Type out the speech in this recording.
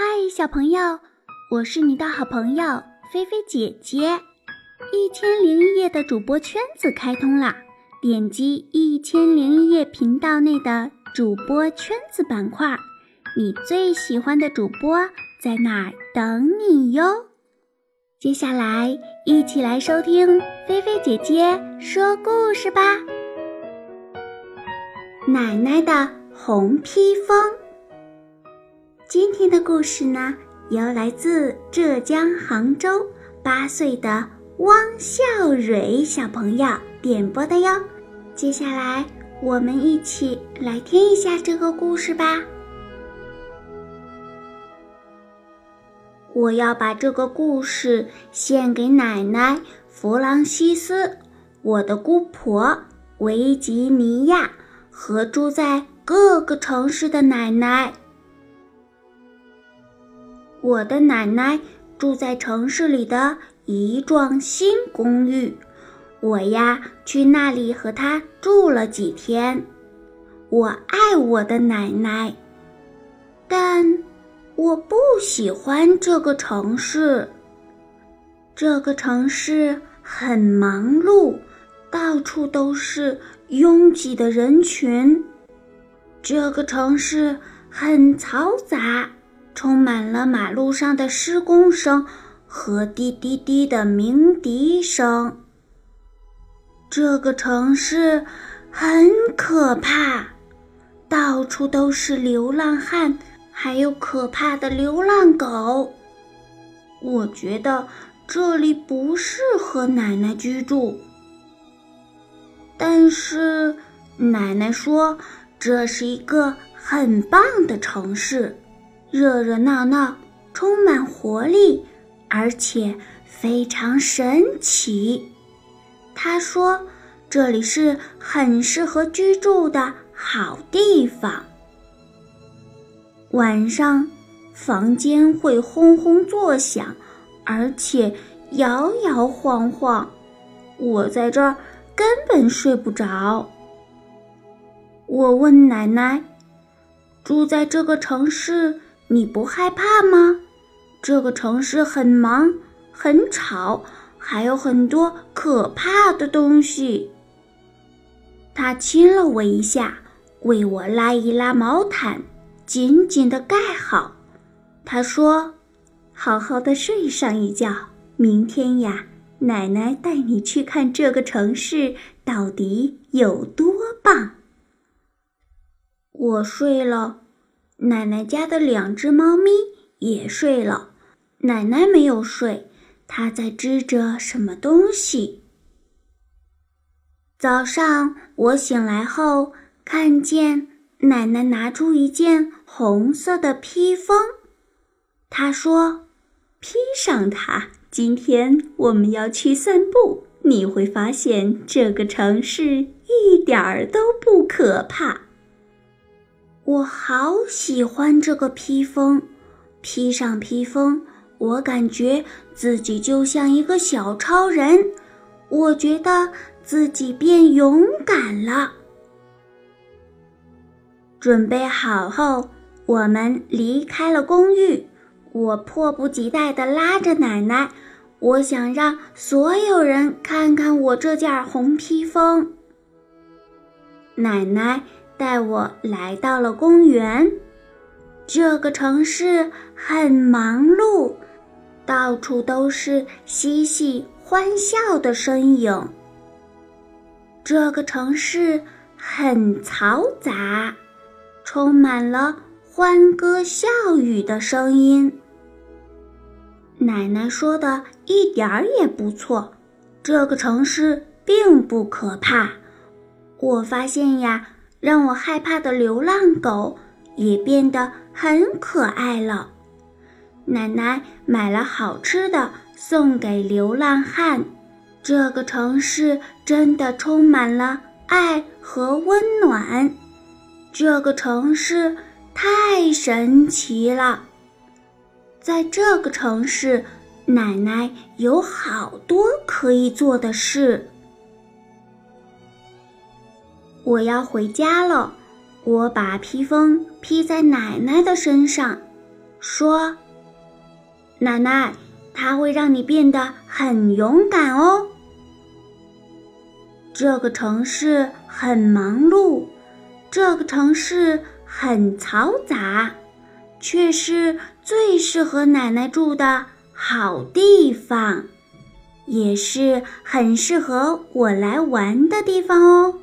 嗨，小朋友，我是你的好朋友菲菲姐姐。一千零一夜的主播圈子开通啦！点击一千零一夜频道内的主播圈子板块，你最喜欢的主播在那儿等你哟。接下来，一起来收听菲菲姐姐说故事吧。奶奶的红披风。今天的故事呢，由来自浙江杭州八岁的汪笑蕊小朋友点播的哟。接下来，我们一起来听一下这个故事吧。我要把这个故事献给奶奶弗朗西斯，我的姑婆维吉尼亚和住在各个城市的奶奶。我的奶奶住在城市里的一幢新公寓，我呀去那里和她住了几天。我爱我的奶奶，但我不喜欢这个城市。这个城市很忙碌，到处都是拥挤的人群。这个城市很嘈杂。充满了马路上的施工声和滴滴滴的鸣笛声。这个城市很可怕，到处都是流浪汉，还有可怕的流浪狗。我觉得这里不适合奶奶居住，但是奶奶说这是一个很棒的城市。热热闹闹，充满活力，而且非常神奇。他说：“这里是很适合居住的好地方。晚上，房间会轰轰作响，而且摇摇晃晃，我在这儿根本睡不着。”我问奶奶：“住在这个城市？”你不害怕吗？这个城市很忙，很吵，还有很多可怕的东西。他亲了我一下，为我拉一拉毛毯，紧紧的盖好。他说：“好好的睡上一觉，明天呀，奶奶带你去看这个城市到底有多棒。”我睡了。奶奶家的两只猫咪也睡了，奶奶没有睡，她在织着什么东西。早上我醒来后，看见奶奶拿出一件红色的披风，她说：“披上它，今天我们要去散步，你会发现这个城市一点儿都不可怕。”我好喜欢这个披风，披上披风，我感觉自己就像一个小超人，我觉得自己变勇敢了。准备好后，我们离开了公寓。我迫不及待地拉着奶奶，我想让所有人看看我这件红披风。奶奶。带我来到了公园，这个城市很忙碌，到处都是嬉戏欢笑的身影。这个城市很嘈杂，充满了欢歌笑语的声音。奶奶说的一点儿也不错，这个城市并不可怕。我发现呀。让我害怕的流浪狗也变得很可爱了。奶奶买了好吃的送给流浪汉。这个城市真的充满了爱和温暖。这个城市太神奇了。在这个城市，奶奶有好多可以做的事。我要回家了，我把披风披在奶奶的身上，说：“奶奶，它会让你变得很勇敢哦。”这个城市很忙碌，这个城市很嘈杂，却是最适合奶奶住的好地方，也是很适合我来玩的地方哦。